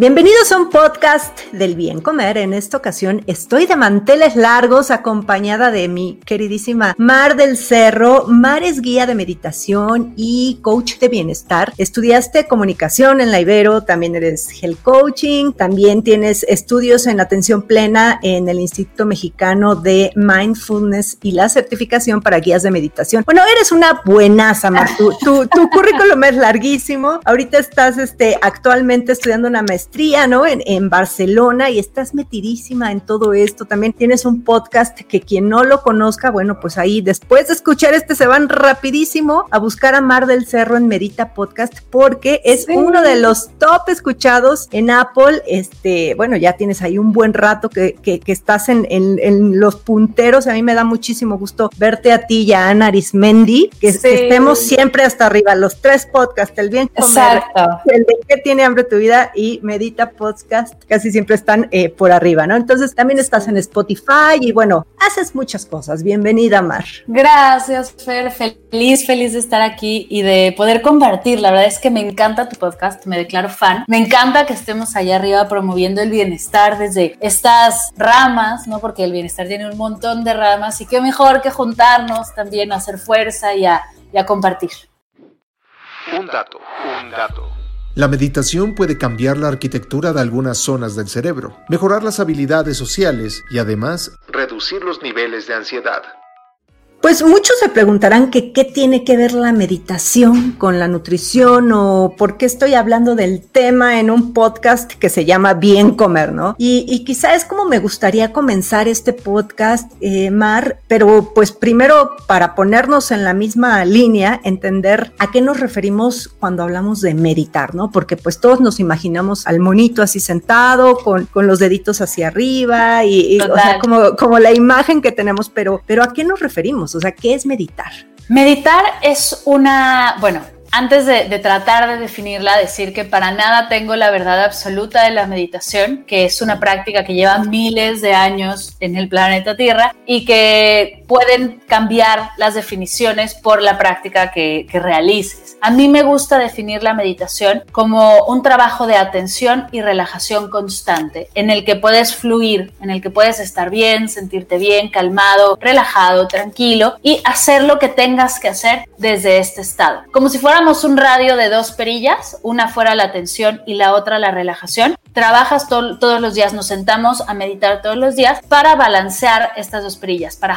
Bienvenidos a un podcast del bien comer. En esta ocasión estoy de manteles largos acompañada de mi queridísima Mar del Cerro. Mar es guía de meditación y coach de bienestar. Estudiaste comunicación en la Ibero, también eres health coaching, también tienes estudios en atención plena en el Instituto Mexicano de Mindfulness y la certificación para guías de meditación. Bueno, eres una buenaza, Mar. Tu, tu, tu currículum es larguísimo. Ahorita estás este, actualmente estudiando una maestría ¿no? En, en, Barcelona y estás metidísima en todo esto. También tienes un podcast que quien no lo conozca, bueno, pues ahí después de escuchar este se van rapidísimo a buscar a Mar del Cerro en Medita Podcast porque es uno de los top escuchados en Apple. Este, bueno, ya tienes ahí un buen rato que, que, que estás en, en, en, los punteros. A mí me da muchísimo gusto verte a ti y a Ana Arismendi, que, sí. que estemos siempre hasta arriba. Los tres podcasts, el bien comer, Exacto. el de qué tiene hambre tu vida y Medita Podcast, casi siempre están eh, por arriba, ¿no? Entonces también estás en Spotify y bueno, haces muchas cosas. Bienvenida, Mar. Gracias, Fer. Feliz, feliz de estar aquí y de poder compartir. La verdad es que me encanta tu podcast, me declaro fan. Me encanta que estemos allá arriba promoviendo el bienestar desde estas ramas, ¿no? Porque el bienestar tiene un montón de ramas y qué mejor que juntarnos también a hacer fuerza y a, y a compartir. Un dato, un dato. La meditación puede cambiar la arquitectura de algunas zonas del cerebro, mejorar las habilidades sociales y además reducir los niveles de ansiedad. Pues muchos se preguntarán que qué tiene que ver la meditación con la nutrición o por qué estoy hablando del tema en un podcast que se llama Bien Comer, ¿no? Y, y quizá es como me gustaría comenzar este podcast, eh, Mar, pero pues primero para ponernos en la misma línea, entender a qué nos referimos cuando hablamos de meditar, ¿no? Porque pues todos nos imaginamos al monito así sentado, con, con los deditos hacia arriba y, y o sea, como, como la imagen que tenemos, pero, pero ¿a qué nos referimos? O sea, ¿qué es meditar? Meditar es una, bueno, antes de, tratar de definirla, decir que para nada tengo la verdad absoluta de la meditación, que es una práctica que lleva miles de años en el planeta Tierra y que pueden cambiar las definiciones por la práctica que, que realices. A mí me gusta definir la meditación como un trabajo de atención y relajación constante, en el que puedes fluir, en el que puedes estar bien, sentirte bien, calmado, relajado, tranquilo y hacer lo que tengas que hacer desde este estado. Como si fuera un radio de dos perillas, una fuera la atención y la otra la relajación. Trabajas to todos los días, nos sentamos a meditar todos los días para balancear estas dos perillas, para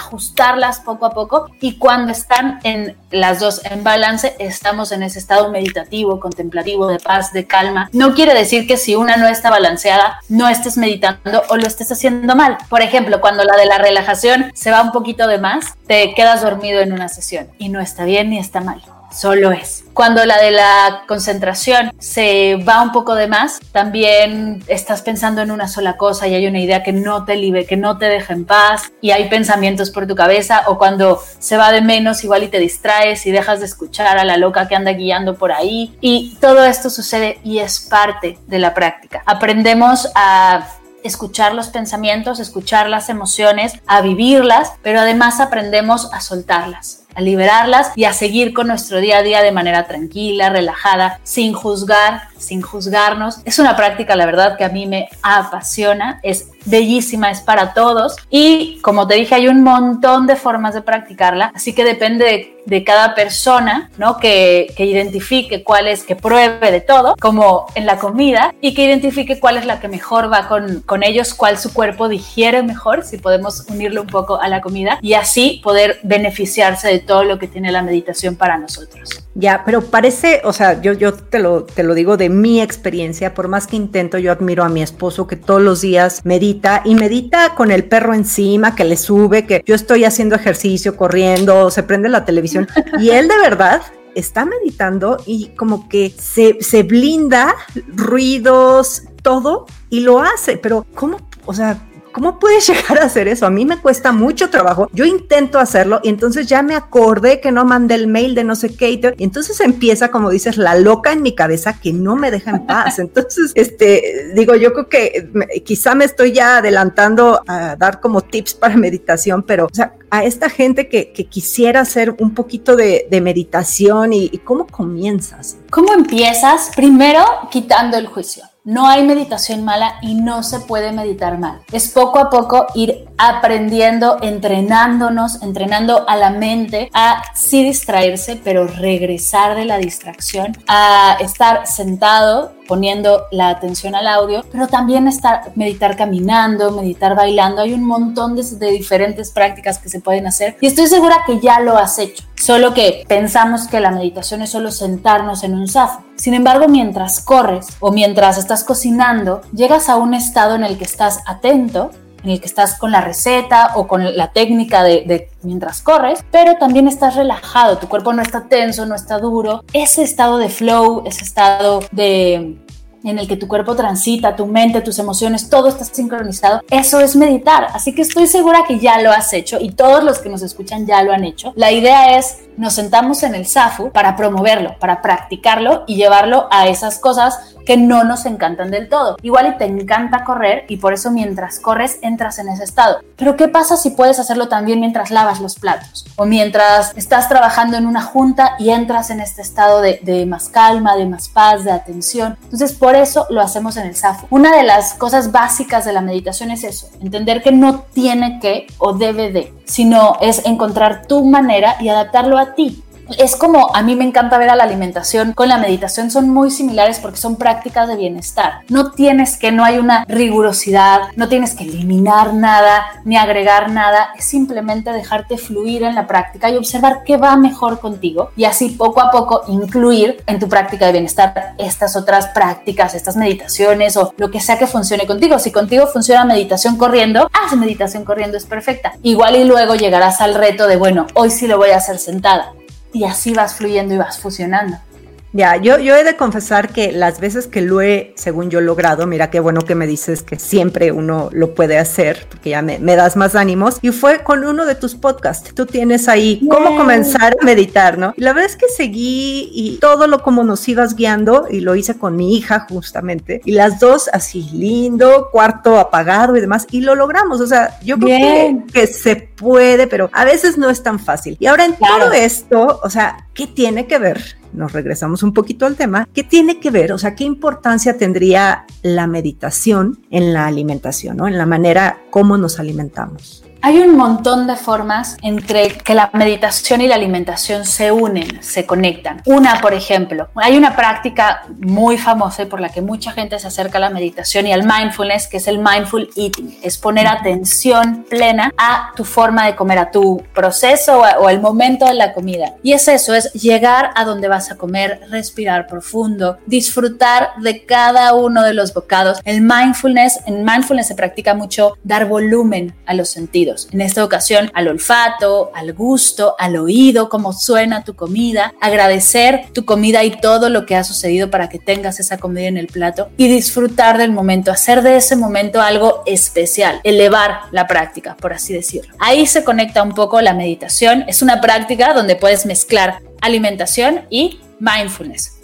poco a poco y cuando están en las dos en balance, estamos en ese estado meditativo, contemplativo, de paz, de calma. No quiere decir que si una no está balanceada, no estés meditando o lo estés haciendo mal. Por ejemplo, cuando la de la relajación se va un poquito de más, te quedas dormido en una sesión y no está bien ni está mal solo es. Cuando la de la concentración se va un poco de más, también estás pensando en una sola cosa y hay una idea que no te libre, que no te deja en paz y hay pensamientos por tu cabeza o cuando se va de menos igual y te distraes y dejas de escuchar a la loca que anda guiando por ahí y todo esto sucede y es parte de la práctica. Aprendemos a escuchar los pensamientos, escuchar las emociones, a vivirlas, pero además aprendemos a soltarlas. A liberarlas y a seguir con nuestro día a día de manera tranquila, relajada, sin juzgar, sin juzgarnos. Es una práctica, la verdad, que a mí me apasiona, es bellísima, es para todos y como te dije, hay un montón de formas de practicarla, así que depende de, cada persona, ¿no? Que, que, identifique cuál es, que pruebe de todo, como en la comida, y que identifique cuál es la que mejor va con, con ellos, cuál su cuerpo digiere mejor, si podemos unirlo un poco a la comida, y así poder beneficiarse de todo lo que tiene la meditación para nosotros. Ya, pero parece, o sea, yo, yo te, lo, te lo digo de mi experiencia, por más que intento, yo admiro a mi esposo que todos los días medita y medita con el perro encima, que le sube, que yo estoy haciendo ejercicio, corriendo, se prende la televisión y él de verdad está meditando y como que se, se blinda ruidos, todo y lo hace, pero ¿cómo? O sea, ¿Cómo puedes llegar a hacer eso? A mí me cuesta mucho trabajo. Yo intento hacerlo y entonces ya me acordé que no mandé el mail de no sé qué. Y entonces empieza, como dices, la loca en mi cabeza que no me deja en paz. Entonces, este, digo, yo creo que quizá me estoy ya adelantando a dar como tips para meditación, pero, o sea, a esta gente que, quisiera hacer un poquito de, meditación y cómo comienzas. ¿Cómo empiezas? Primero, quitando el juicio. No hay meditación mala y no se puede meditar mal. Es poco a poco ir aprendiendo, entrenándonos, entrenando a la mente a sí distraerse, pero regresar de la distracción, a estar sentado poniendo la atención al audio, pero también estar, meditar caminando, meditar bailando. Hay un montón de, diferentes prácticas que se pueden hacer y estoy segura que ya lo has hecho. Solo que pensamos que la meditación es solo sentarnos en un zafo. Sin embargo, mientras corres o mientras estás cocinando, llegas a un estado en el que estás atento en el que estás con la receta o con la técnica de, mientras corres, pero también estás relajado, tu cuerpo no está tenso, no está duro. Ese estado de flow, ese estado de en el que tu cuerpo transita, tu mente, tus emociones, todo está sincronizado, eso es meditar. Así que estoy segura que ya lo has hecho y todos los que nos escuchan ya lo han hecho. La idea es, nos sentamos en el SAFU para promoverlo, para practicarlo y llevarlo a esas cosas que no nos encantan del todo. Igual y te encanta correr y por eso mientras corres entras en ese estado. Pero ¿qué pasa si puedes hacerlo también mientras lavas los platos? O mientras estás trabajando en una junta y entras en este estado de, de más calma, de más paz, de atención. Entonces por eso lo hacemos en el SAFO. Una de las cosas básicas de la meditación es eso, entender que no tiene que o debe de, sino es encontrar tu manera y adaptarlo a ti es como a mí me encanta ver a la alimentación con la meditación, son muy similares porque son prácticas de bienestar. No tienes que, no hay una rigurosidad, no tienes que eliminar nada ni agregar nada, es simplemente dejarte fluir en la práctica y observar qué va mejor contigo y así poco a poco incluir en tu práctica de bienestar estas otras prácticas, estas meditaciones o lo que sea que funcione contigo. Si contigo funciona meditación corriendo, haz meditación corriendo, es perfecta. Igual y luego llegarás al reto de, bueno, hoy sí lo voy a hacer sentada y así vas fluyendo y vas fusionando. Ya, yo, yo he de confesar que las veces que lo he, según yo, logrado, mira qué bueno que me dices que siempre uno lo puede hacer, porque ya me, das más ánimos, y fue con uno de tus podcasts. Tú tienes ahí cómo comenzar a meditar, ¿no? Y la verdad es que seguí y todo lo como nos ibas guiando, y lo hice con mi hija justamente, y las dos así lindo, cuarto apagado y demás, y lo logramos. O sea, yo creo que, se puede, pero a veces no es tan fácil. Y ahora en todo esto, o sea, ¿qué tiene que ver nos regresamos un poquito al tema, ¿qué tiene que ver? O sea, ¿qué importancia tendría la meditación en la alimentación, ¿no? en la manera como nos alimentamos? Hay un montón de formas entre que la meditación y la alimentación se unen, se conectan. Una, por ejemplo, hay una práctica muy famosa y por la que mucha gente se acerca a la meditación y al mindfulness, que es el mindful eating. Es poner atención plena a tu forma de comer, a tu proceso o el momento de la comida. Y es eso, es llegar a donde vas a comer, respirar profundo, disfrutar de cada uno de los bocados. El mindfulness, en mindfulness se practica mucho dar volumen a los sentidos en esta ocasión al olfato, al gusto, al oído, cómo suena tu comida, agradecer tu comida y todo lo que ha sucedido para que tengas esa comida en el plato y disfrutar del momento, hacer de ese momento algo especial, elevar la práctica, por así decirlo. Ahí se conecta un poco la meditación, es una práctica donde puedes mezclar alimentación y mindfulness.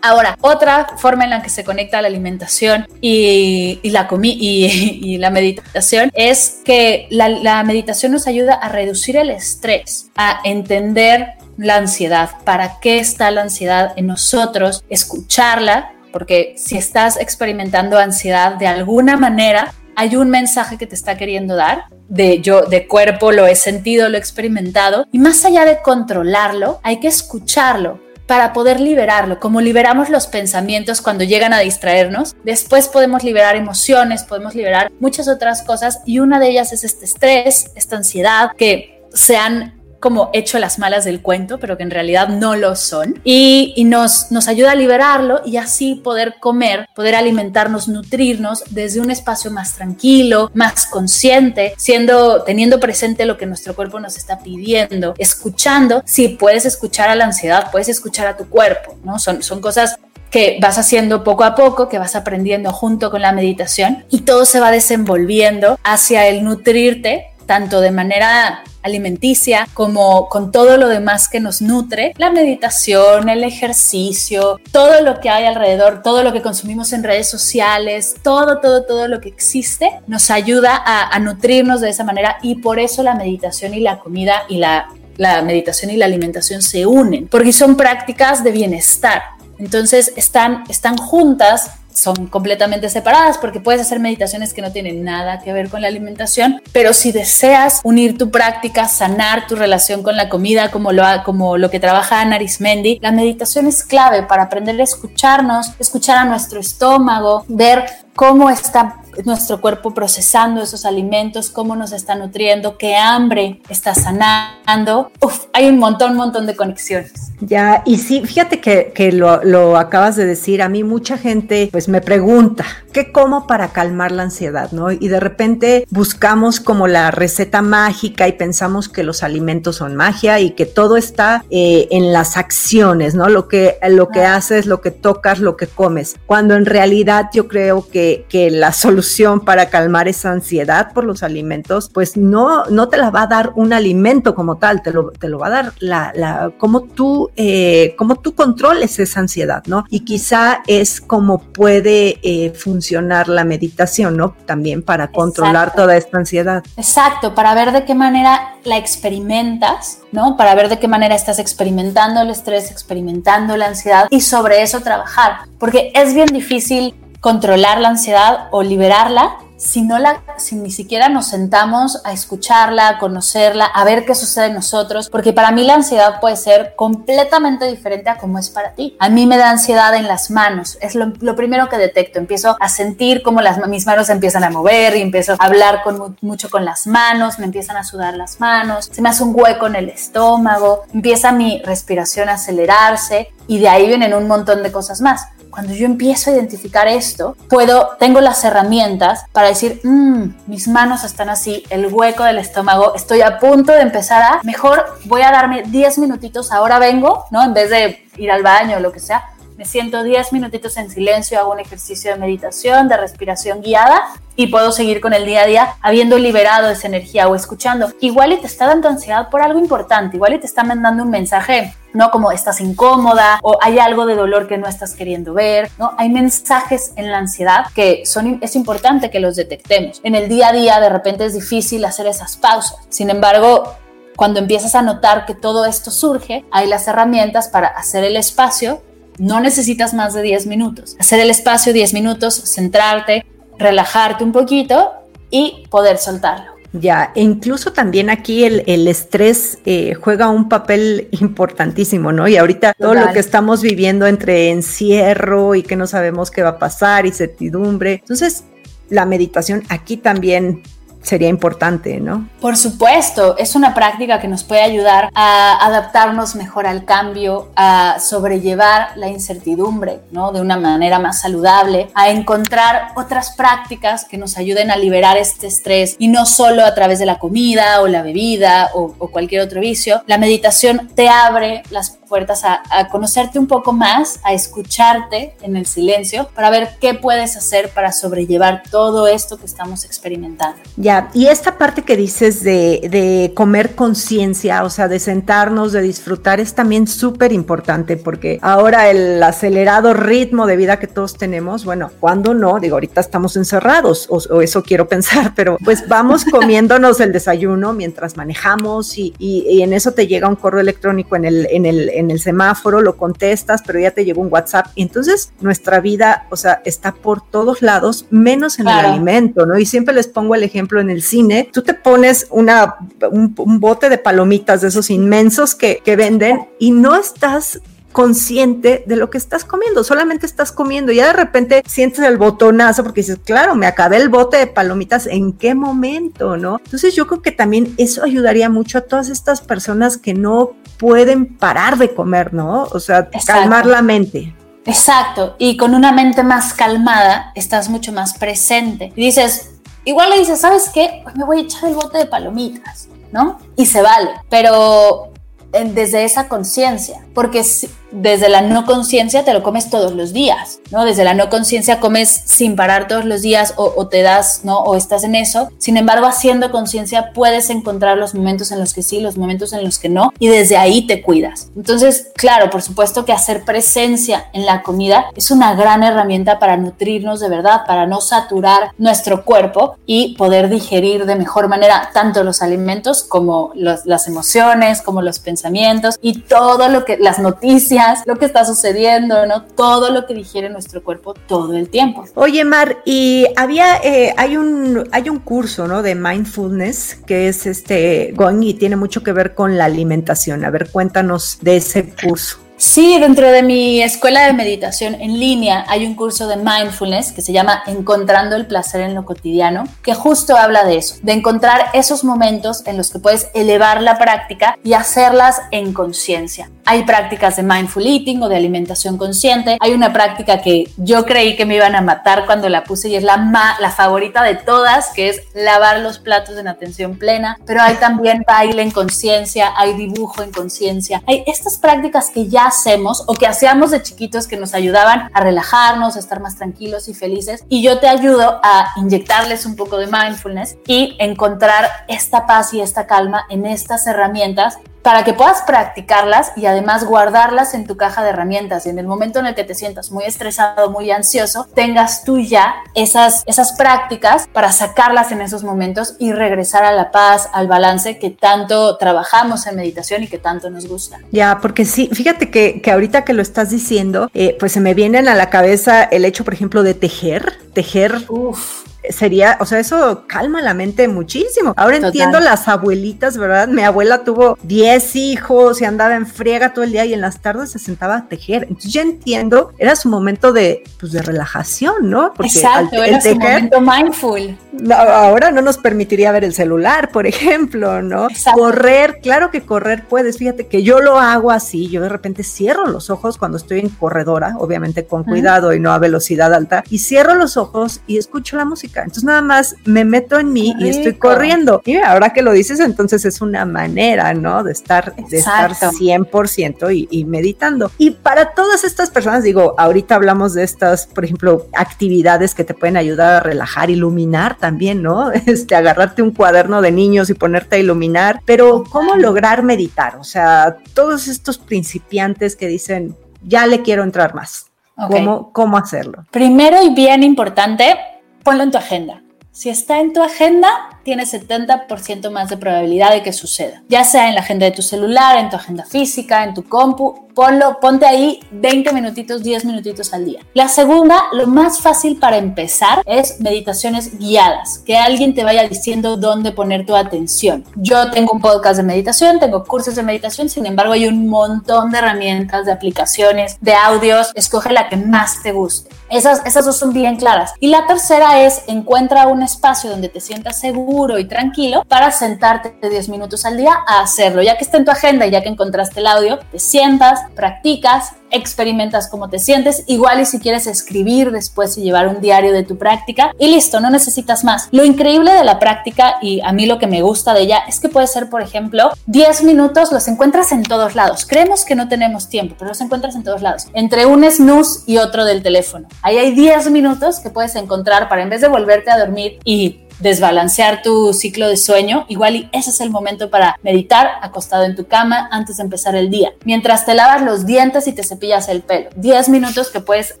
Ahora, otra forma en la que se conecta la alimentación y, la, meditación es que la, la meditación nos ayuda a reducir el estrés, a entender la ansiedad, para qué está la ansiedad en nosotros, escucharla, porque si estás experimentando ansiedad de alguna manera, hay un mensaje que te está queriendo dar, de yo de cuerpo lo he sentido, lo he experimentado, y más allá de controlarlo, hay que escucharlo para poder liberarlo, como liberamos los pensamientos cuando llegan a distraernos, después podemos liberar emociones, podemos liberar muchas otras cosas y una de ellas es este estrés, esta ansiedad que se han como hecho las malas del cuento, pero que en realidad no lo son. Y, nos, nos ayuda a liberarlo y así poder comer, poder alimentarnos, nutrirnos desde un espacio más tranquilo, más consciente, siendo, teniendo presente lo que nuestro cuerpo nos está pidiendo, escuchando. Si puedes escuchar a la ansiedad, puedes escuchar a tu cuerpo, ¿no? Son, son cosas que vas haciendo poco a poco, que vas aprendiendo junto con la meditación y todo se va desenvolviendo hacia el nutrirte tanto de manera alimenticia como con todo lo demás que nos nutre, la meditación, el ejercicio, todo lo que hay alrededor, todo lo que consumimos en redes sociales, todo, todo, todo lo que existe nos ayuda a, nutrirnos de esa manera y por eso la meditación y la comida y la, la meditación y la alimentación se unen, porque son prácticas de bienestar. Entonces están, están juntas son completamente separadas porque puedes hacer meditaciones que no tienen nada que ver con la alimentación, pero si deseas unir tu práctica, sanar tu relación con la comida, como lo, como lo que trabaja Ana Arismendi, la meditación es clave para aprender a escucharnos, escuchar a nuestro estómago, ver cómo está nuestro cuerpo procesando esos alimentos, cómo nos está nutriendo, qué hambre está sanando. Uf, hay un montón, montón de conexiones. Ya, y sí, fíjate que, que lo, lo, acabas de decir, a mí mucha gente pues me pregunta, ¿qué como para calmar la ansiedad? ¿no? Y de repente buscamos como la receta mágica y pensamos que los alimentos son magia y que todo está eh, en las acciones, ¿no? Lo que, lo que haces, lo que tocas, lo que comes, cuando en realidad yo creo que, que la solución para calmar esa ansiedad por los alimentos, pues no, no te la va a dar un alimento como tal, te lo, te lo va a dar la, la cómo tú, eh, cómo tú controles esa ansiedad, ¿no? Y quizá es como puede eh, funcionar la meditación, ¿no? También para controlar toda esta ansiedad. Exacto, para ver de qué manera la experimentas, ¿no? Para ver de qué manera estás experimentando el estrés, experimentando la ansiedad y sobre eso trabajar, porque es bien difícil controlar la ansiedad o liberarla si no la, si ni siquiera nos sentamos a escucharla, a conocerla, a ver qué sucede en nosotros, porque para mí la ansiedad puede ser completamente diferente a como es para ti. A mí me da ansiedad en las manos, es lo, primero que detecto, empiezo a sentir como las, mis manos se empiezan a mover y empiezo a hablar con, mucho con las manos, me empiezan a sudar las manos, se me hace un hueco en el estómago, empieza mi respiración a acelerarse y de ahí vienen un montón de cosas más cuando yo empiezo a identificar esto, puedo, tengo las herramientas para decir, mmm, mis manos están así, el hueco del estómago, estoy a punto de empezar a, mejor voy a darme 10 minutitos, ahora vengo, ¿no? En vez de ir al baño o lo que sea, me siento 10 minutitos en silencio, hago un ejercicio de meditación, de respiración guiada y puedo seguir con el día a día habiendo liberado esa energía o escuchando. Igual y te está dando ansiedad por algo importante, igual y te está mandando un mensaje, ¿no? Como estás incómoda o hay algo de dolor que no estás queriendo ver, ¿no? Hay mensajes en la ansiedad que son, es importante que los detectemos. En el día a día de repente es difícil hacer esas pausas. Sin embargo, cuando empiezas a notar que todo esto surge, hay las herramientas para hacer el espacio no necesitas más de 10 minutos. Hacer el espacio 10 minutos, centrarte, relajarte un poquito y poder soltarlo. Ya, e incluso también aquí el, estrés eh, juega un papel importantísimo, ¿no? Y ahorita todo lo que estamos viviendo entre encierro y que no sabemos qué va a pasar y certidumbre. Entonces, la meditación aquí también sería importante, ¿no? Por supuesto, es una práctica que nos puede ayudar a adaptarnos mejor al cambio, a sobrellevar la incertidumbre, ¿no? De una manera más saludable, a encontrar otras prácticas que nos ayuden a liberar este estrés y no solo a través de la comida o la bebida o, cualquier otro vicio. La meditación te abre las puertas a, conocerte un poco más, a escucharte en el silencio para ver qué puedes hacer para sobrellevar todo esto que estamos experimentando. Ya y esta parte que dices de, de comer conciencia, o sea, de sentarnos, de disfrutar, es también súper importante porque ahora el acelerado ritmo de vida que todos tenemos, bueno, cuando no, digo, ahorita estamos encerrados, o, eso quiero pensar, pero pues vamos comiéndonos el desayuno mientras manejamos y, en eso te llega un correo electrónico en el, en, el, en el semáforo, lo contestas, pero ya te llegó un WhatsApp. Y entonces nuestra vida, o sea, está por todos lados, menos en el alimento, ¿no? Y siempre les pongo el ejemplo en el cine, tú te pones una, un, bote de palomitas de esos inmensos que, que venden y no estás consciente de lo que estás comiendo, solamente estás comiendo y ya de repente sientes el botonazo porque dices, claro, me acabé el bote de palomitas, ¿en qué momento, no? Entonces yo creo que también eso ayudaría mucho a todas estas personas que no pueden parar de comer, ¿no? O sea, calmar la mente. Exacto, y con una mente más calmada estás mucho más presente. Y dices, Igual le dices, ¿sabes qué? Pues me voy a echar el bote de palomitas, ¿no? Y se vale, pero desde esa conciencia, porque desde la no conciencia te lo comes todos los días, ¿no? Desde la no conciencia comes sin parar todos los días o, te das, ¿no? O estás en eso. Sin embargo, haciendo conciencia puedes encontrar los momentos en los que sí, los momentos en los que no, y desde ahí te cuidas. Entonces, claro, por supuesto que hacer presencia en la comida es una gran herramienta para nutrirnos de verdad, para no saturar nuestro cuerpo y poder digerir de mejor manera tanto los alimentos como las emociones, como los pensamientos y todo lo que, las noticias lo que está sucediendo, ¿no? Todo lo que digiere nuestro cuerpo todo el tiempo. Oye, Mar, y había, eh, hay, un, hay un curso, ¿no? De mindfulness que es este, going y tiene mucho que ver con la alimentación. A ver, cuéntanos de ese curso. Sí, dentro de mi escuela de meditación en línea hay un curso de mindfulness que se llama Encontrando el placer en lo cotidiano, que justo habla de eso, de encontrar esos momentos en los que puedes elevar la práctica y hacerlas en conciencia. Hay prácticas de mindful eating o de alimentación consciente. Hay una práctica que yo creí que me iban a matar cuando la puse y es la, la favorita de todas, que es lavar los platos en atención plena. Pero hay también baile en conciencia, hay dibujo en conciencia. Hay estas prácticas que ya hacemos o que hacíamos de chiquitos que nos ayudaban a relajarnos, a estar más tranquilos y felices. Y yo te ayudo a inyectarles un poco de mindfulness y encontrar esta paz y esta calma en estas herramientas para que puedas practicarlas y además guardarlas en tu caja de herramientas y en el momento en el que te sientas muy estresado, muy ansioso, tengas tú ya esas, esas prácticas para sacarlas en esos momentos y regresar a la paz, al balance que tanto trabajamos en meditación y que tanto nos gusta. Ya, porque sí, fíjate que, que ahorita que lo estás diciendo, eh, pues se me vienen a la cabeza el hecho, por ejemplo, de tejer, tejer. Uf sería, o sea, eso calma la mente muchísimo. Ahora entiendo las abuelitas, ¿verdad? Mi abuela tuvo 10 hijos y andaba en friega todo el día y en las tardes se sentaba a tejer. Entonces ya entiendo, era su momento de, pues, de relajación, ¿no? Porque Exacto, era su momento mindful. ahora no nos permitiría ver el celular, por ejemplo, ¿no? Correr, claro que correr puedes. Fíjate que yo lo hago así, yo de repente cierro los ojos cuando estoy en corredora, obviamente con cuidado y no a velocidad alta, y cierro los ojos y escucho la música entonces nada más me meto en mí y estoy corriendo. Y ahora que lo dices, entonces es una manera, ¿no? De estar, de estar 100% y, y meditando. Y para todas estas personas, digo, ahorita hablamos de estas, por ejemplo, actividades que te pueden ayudar a relajar, iluminar también, ¿no? Este, agarrarte un cuaderno de niños y ponerte a iluminar, pero ¿cómo lograr meditar? O sea, todos estos principiantes que dicen, ya le quiero entrar más. ¿Cómo, ¿Cómo hacerlo? Primero y bien importante, ponlo en tu agenda. Si está en tu agenda, tienes 70% más de probabilidad de que suceda. Ya sea en la agenda de tu celular, en tu agenda física, en tu compu, ponlo, ponte ahí 20 minutitos, 10 minutitos al día. La segunda, lo más fácil para empezar es meditaciones guiadas, que alguien te vaya diciendo dónde poner tu atención. Yo tengo un podcast de meditación, tengo cursos de meditación, sin embargo hay un montón de herramientas, de aplicaciones, de audios, escoge la que más te guste. Esas, esas dos son bien claras. Y la tercera es encuentra un espacio donde te sientas seguro y tranquilo para sentarte 10 minutos al día a hacerlo. Ya que está en tu agenda y ya que encontraste el audio, te sientas, practicas, experimentas cómo te sientes, igual y si quieres escribir después y llevar un diario de tu práctica y listo, no necesitas más. Lo increíble de la práctica y a mí lo que me gusta de ella es que puede ser, por ejemplo, 10 minutos los encuentras en todos lados. Creemos que no tenemos tiempo, pero los encuentras en todos lados. Entre un snooze y otro del teléfono. Ahí hay 10 minutos que puedes encontrar para en vez de volverte a dormir y desbalancear tu ciclo de sueño, igual y ese es el momento para meditar acostado en tu cama antes de empezar el día. Mientras te lavas los dientes y te cepillas el pelo. 10 minutos que puedes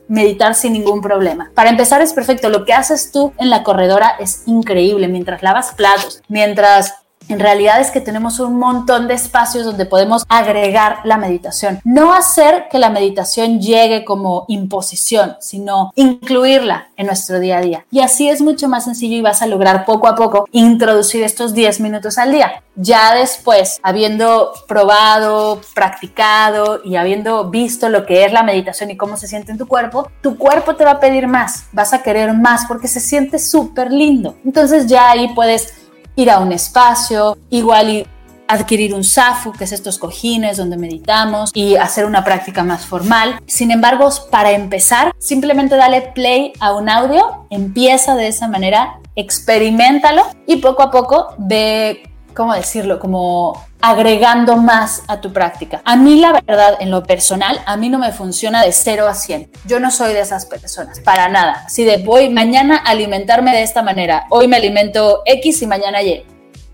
meditar sin ningún problema. Para empezar es perfecto. Lo que haces tú en la corredora es increíble. Mientras lavas platos, mientras en realidad es que tenemos un montón de espacios donde podemos agregar la meditación. No hacer que la meditación llegue como imposición, sino incluirla en nuestro día a día. Y así es mucho más sencillo y vas a lograr poco a poco introducir estos 10 minutos al día. Ya después, habiendo probado, practicado y habiendo visto lo que es la meditación y cómo se siente en tu cuerpo, tu cuerpo te va a pedir más, vas a querer más porque se siente súper lindo. Entonces ya ahí puedes ir a un espacio, igual y adquirir un SAFU, que es estos cojines donde meditamos, y hacer una práctica más formal. Sin embargo, para empezar, simplemente dale play a un audio, empieza de esa manera, experimentalo y poco a poco ve ¿cómo decirlo? Como agregando más a tu práctica. A mí la verdad, en lo personal, a mí no me funciona de 0 a 100. Yo no soy de esas personas, para nada. Si de voy mañana a alimentarme de esta manera, hoy me alimento X y mañana Y.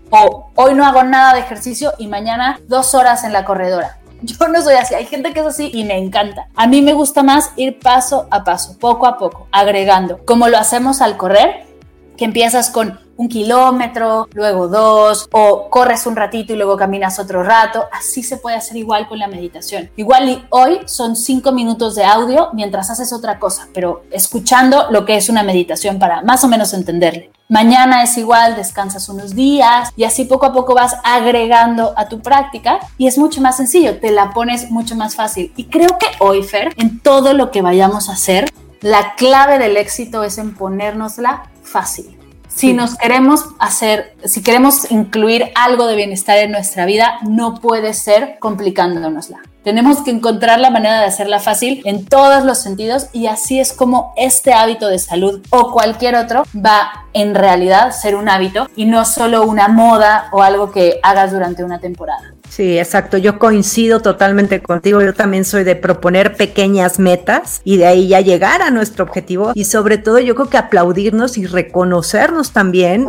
O hoy no hago nada de ejercicio y mañana dos horas en la corredora. Yo no soy así, hay gente que es así y me encanta. A mí me gusta más ir paso a paso, poco a poco, agregando. Como lo hacemos al correr, que empiezas con un kilómetro, luego dos, o corres un ratito y luego caminas otro rato. Así se puede hacer igual con la meditación. Igual y hoy son cinco minutos de audio mientras haces otra cosa, pero escuchando lo que es una meditación para más o menos entenderle. Mañana es igual, descansas unos días y así poco a poco vas agregando a tu práctica y es mucho más sencillo, te la pones mucho más fácil. Y creo que hoy, Fer, en todo lo que vayamos a hacer, la clave del éxito es en ponérnosla fácil si nos queremos hacer, si queremos incluir algo de bienestar en nuestra vida, no puede ser complicándonosla. Tenemos que encontrar la manera de hacerla fácil en todos los sentidos y así es como este hábito de salud o cualquier otro va en realidad ser un hábito y no solo una moda o algo que hagas durante una temporada. Sí, exacto. Yo coincido totalmente contigo. Yo también soy de proponer pequeñas metas y de ahí ya llegar a nuestro objetivo. Y sobre todo, yo creo que aplaudirnos y reconocernos también.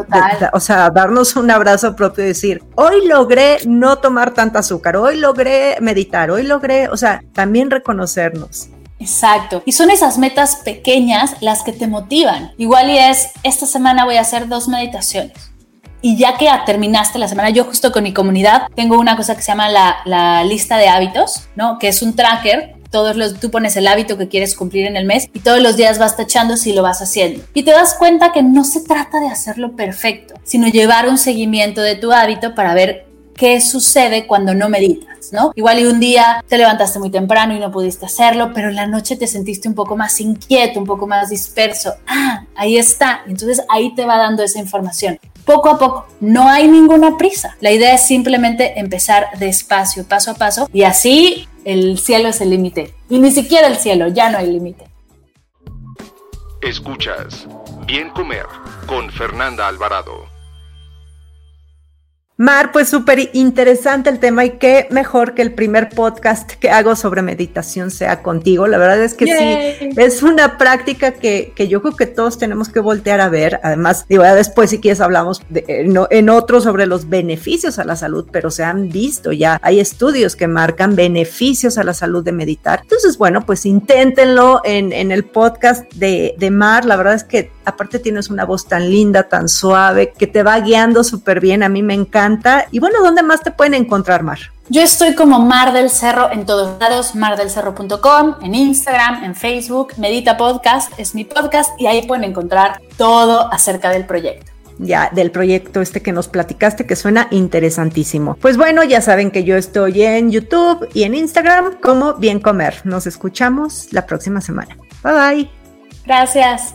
o sea, darnos un abrazo propio y decir, hoy logré no tomar tanta azúcar, hoy logré meditar, hoy logré, o sea, también reconocernos. Exacto. Y son esas metas pequeñas las que te motivan. Igual y es, esta semana voy a hacer dos meditaciones y ya que terminaste la semana, yo justo con mi comunidad tengo una cosa que se llama la, lista de hábitos, ¿no? Que es un tracker todos los, tú pones el hábito que quieres cumplir en el mes y todos los días vas tachando si lo vas haciendo. Y te das cuenta que no se trata de hacerlo perfecto, sino llevar un seguimiento de tu hábito para ver qué sucede cuando no meditas, ¿no? Igual y un día te levantaste muy temprano y no pudiste hacerlo, pero en la noche te sentiste un poco más inquieto, un poco más disperso. Ah, ahí está. Entonces ahí te va dando esa información poco a poco. No hay ninguna prisa. La idea es simplemente empezar despacio, paso a paso, y así el cielo es el límite. Y ni siquiera el cielo, ya no hay límite. Escuchas Bien Comer con Fernanda Alvarado. Mar, pues súper interesante el tema y qué mejor que el primer podcast que hago sobre meditación sea contigo. La verdad es que sí, es una práctica que, que, yo creo que todos tenemos que voltear a ver. Además, digo, ya después si quieres hablamos de, en, en otros sobre los beneficios a la salud, pero se han visto ya, hay estudios que marcan beneficios a la salud de meditar. Entonces, bueno, pues inténtenlo en, en el podcast de, de Mar. La verdad es que aparte tienes una voz tan linda, tan suave, que te va guiando súper bien. A mí me encanta y bueno, ¿dónde más te pueden encontrar, Mar? Yo estoy como Mar del Cerro en todos lados, mardelcerro.com, en Instagram, en Facebook, Medita Podcast es mi podcast y ahí pueden encontrar todo acerca del proyecto ya del proyecto este que nos platicaste que suena interesantísimo. Pues bueno, ya saben que yo estoy en YouTube y en Instagram como Bien Comer. Nos escuchamos la próxima semana. Bye bye. Gracias.